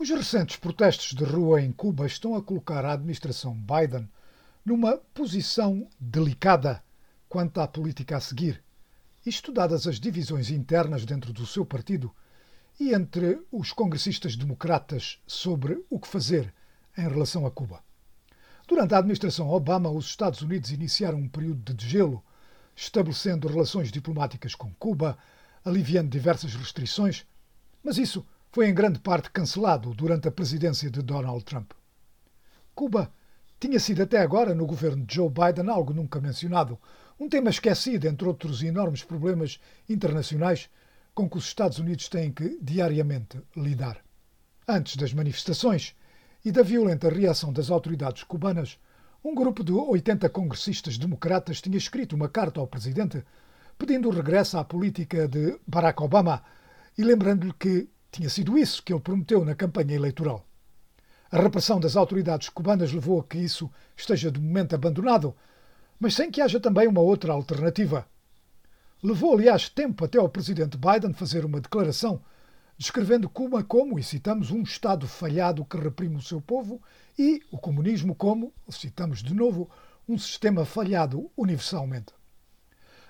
Os recentes protestos de rua em Cuba estão a colocar a administração Biden numa posição delicada quanto à política a seguir, isto dadas as divisões internas dentro do seu partido e entre os congressistas democratas sobre o que fazer em relação a Cuba. Durante a administração Obama, os Estados Unidos iniciaram um período de degelo, estabelecendo relações diplomáticas com Cuba, aliviando diversas restrições, mas isso foi em grande parte cancelado durante a presidência de Donald Trump. Cuba tinha sido até agora, no governo de Joe Biden, algo nunca mencionado, um tema esquecido entre outros enormes problemas internacionais com que os Estados Unidos têm que diariamente lidar. Antes das manifestações e da violenta reação das autoridades cubanas, um grupo de 80 congressistas democratas tinha escrito uma carta ao presidente pedindo o regresso à política de Barack Obama e lembrando-lhe que tinha sido isso que ele prometeu na campanha eleitoral. A repressão das autoridades cubanas levou a que isso esteja de momento abandonado, mas sem que haja também uma outra alternativa. Levou, aliás, tempo até ao presidente Biden fazer uma declaração descrevendo Cuba como, e citamos, um Estado falhado que reprime o seu povo e o comunismo como, citamos de novo, um sistema falhado universalmente.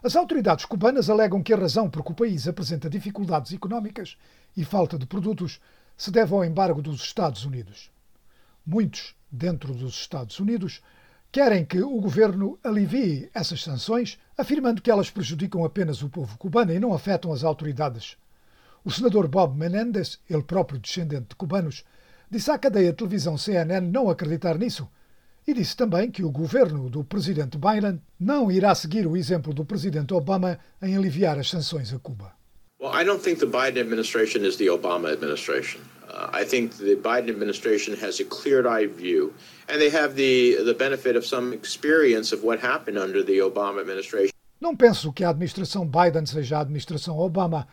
As autoridades cubanas alegam que a razão por que o país apresenta dificuldades económicas e falta de produtos se deve ao embargo dos Estados Unidos. Muitos, dentro dos Estados Unidos, querem que o governo alivie essas sanções, afirmando que elas prejudicam apenas o povo cubano e não afetam as autoridades. O senador Bob Menendez, ele próprio descendente de cubanos, disse à cadeia de televisão CNN não acreditar nisso e disse também que o governo do presidente Biden não irá seguir o exemplo do presidente Obama em aliviar as sanções a Cuba. Well, I don't think the Biden administration is the Obama administration. Uh, I think the Biden administration has a clear-eyed view, and they have the the benefit of some experience of what happened under the Obama administration. Não penso que a administração Biden seja a administração Obama.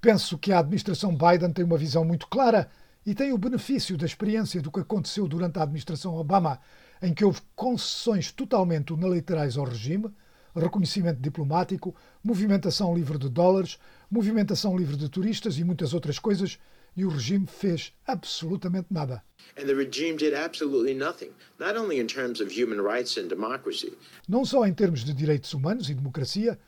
Penso que a administração Biden tem uma visão muito clara e tem o benefício da experiência do que aconteceu durante a administração Obama, em que houve concessões totalmente unilaterais ao regime, reconhecimento diplomático, movimentação livre de dólares, movimentação livre de turistas e muitas outras coisas, e o regime fez absolutamente nada. Não só em termos de direitos humanos e democracia,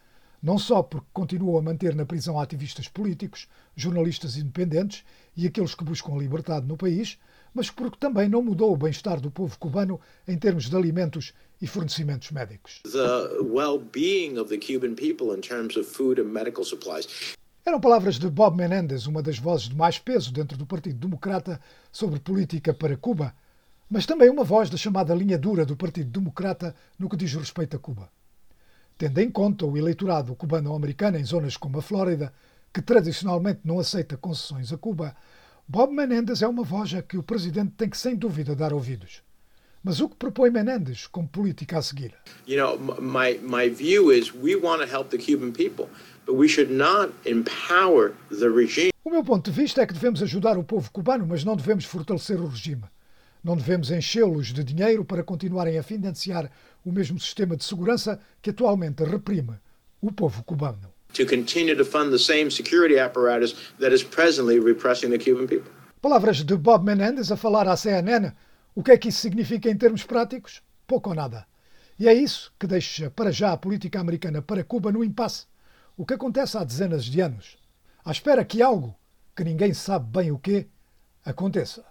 não só porque continuou a manter na prisão ativistas políticos, jornalistas independentes e aqueles que buscam a liberdade no país, mas porque também não mudou o bem-estar do povo cubano em termos de alimentos e fornecimentos médicos. Eram palavras de Bob Menendez, uma das vozes de mais peso dentro do Partido Democrata sobre política para Cuba, mas também uma voz da chamada linha dura do Partido Democrata no que diz respeito a Cuba. Tendo em conta o eleitorado cubano-americano em zonas como a Flórida, que tradicionalmente não aceita concessões a Cuba, Bob Menendez é uma voz a que o presidente tem que, sem dúvida, dar ouvidos. Mas o que propõe Menendez como política a seguir? You know, my, my view is we want to help the Cuban people, but we should not empower the regime. O meu ponto de vista é que devemos ajudar o povo cubano, mas não devemos fortalecer o regime. Não devemos enchê-los de dinheiro para continuarem a financiar o mesmo sistema de segurança que atualmente reprime o povo cubano to continue to fund the same security apparatus that is presently repressing the Cuban people. Palavras de Bob Menendez a falar à CNN. O que é que isso significa em termos práticos? Pouco ou nada. E é isso que deixa para já a política americana para Cuba no impasse. O que acontece há dezenas de anos. À espera que algo, que ninguém sabe bem o que, aconteça.